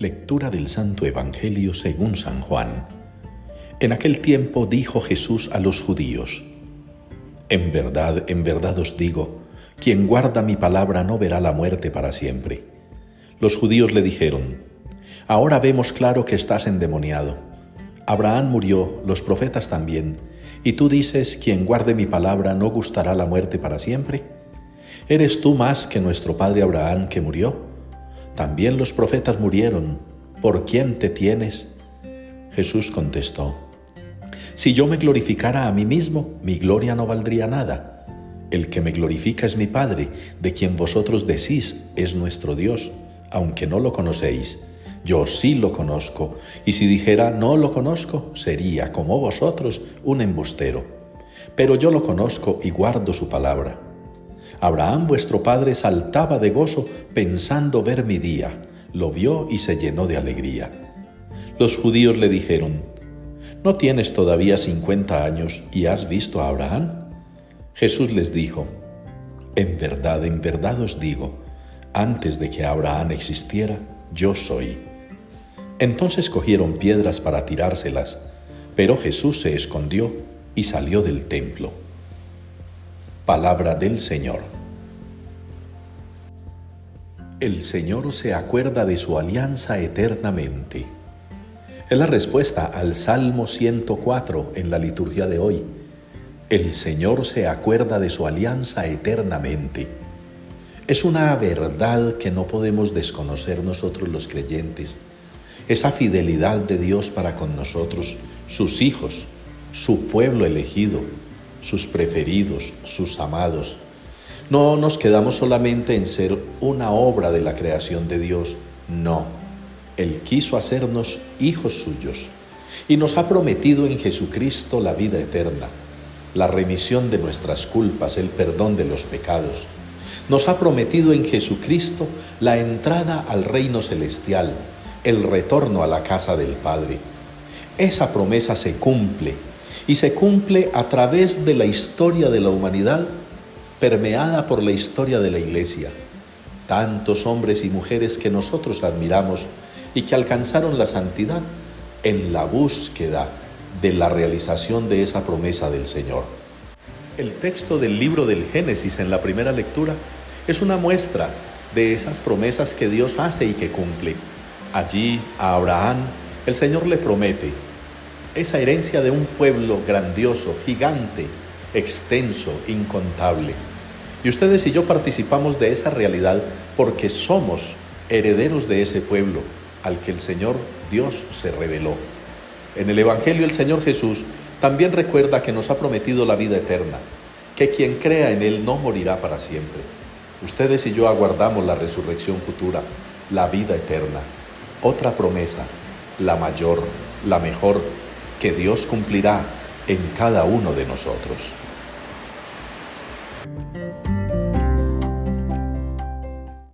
Lectura del Santo Evangelio según San Juan. En aquel tiempo dijo Jesús a los judíos, En verdad, en verdad os digo, quien guarda mi palabra no verá la muerte para siempre. Los judíos le dijeron, Ahora vemos claro que estás endemoniado. Abraham murió, los profetas también, y tú dices, quien guarde mi palabra no gustará la muerte para siempre. ¿Eres tú más que nuestro padre Abraham que murió? También los profetas murieron. ¿Por quién te tienes? Jesús contestó, Si yo me glorificara a mí mismo, mi gloria no valdría nada. El que me glorifica es mi Padre, de quien vosotros decís es nuestro Dios, aunque no lo conocéis. Yo sí lo conozco, y si dijera no lo conozco, sería, como vosotros, un embustero. Pero yo lo conozco y guardo su palabra. Abraham vuestro padre saltaba de gozo pensando ver mi día. Lo vio y se llenó de alegría. Los judíos le dijeron, ¿no tienes todavía cincuenta años y has visto a Abraham? Jesús les dijo, En verdad, en verdad os digo, antes de que Abraham existiera, yo soy. Entonces cogieron piedras para tirárselas, pero Jesús se escondió y salió del templo. Palabra del Señor. El Señor se acuerda de su alianza eternamente. Es la respuesta al Salmo 104 en la liturgia de hoy. El Señor se acuerda de su alianza eternamente. Es una verdad que no podemos desconocer nosotros los creyentes. Esa fidelidad de Dios para con nosotros, sus hijos, su pueblo elegido, sus preferidos, sus amados. No nos quedamos solamente en ser una obra de la creación de Dios, no. Él quiso hacernos hijos suyos y nos ha prometido en Jesucristo la vida eterna, la remisión de nuestras culpas, el perdón de los pecados. Nos ha prometido en Jesucristo la entrada al reino celestial, el retorno a la casa del Padre. Esa promesa se cumple y se cumple a través de la historia de la humanidad permeada por la historia de la Iglesia. Tantos hombres y mujeres que nosotros admiramos y que alcanzaron la santidad en la búsqueda de la realización de esa promesa del Señor. El texto del libro del Génesis en la primera lectura es una muestra de esas promesas que Dios hace y que cumple. Allí a Abraham el Señor le promete esa herencia de un pueblo grandioso, gigante, extenso, incontable. Y ustedes y yo participamos de esa realidad porque somos herederos de ese pueblo al que el Señor Dios se reveló. En el Evangelio el Señor Jesús también recuerda que nos ha prometido la vida eterna, que quien crea en Él no morirá para siempre. Ustedes y yo aguardamos la resurrección futura, la vida eterna. Otra promesa, la mayor, la mejor, que Dios cumplirá en cada uno de nosotros.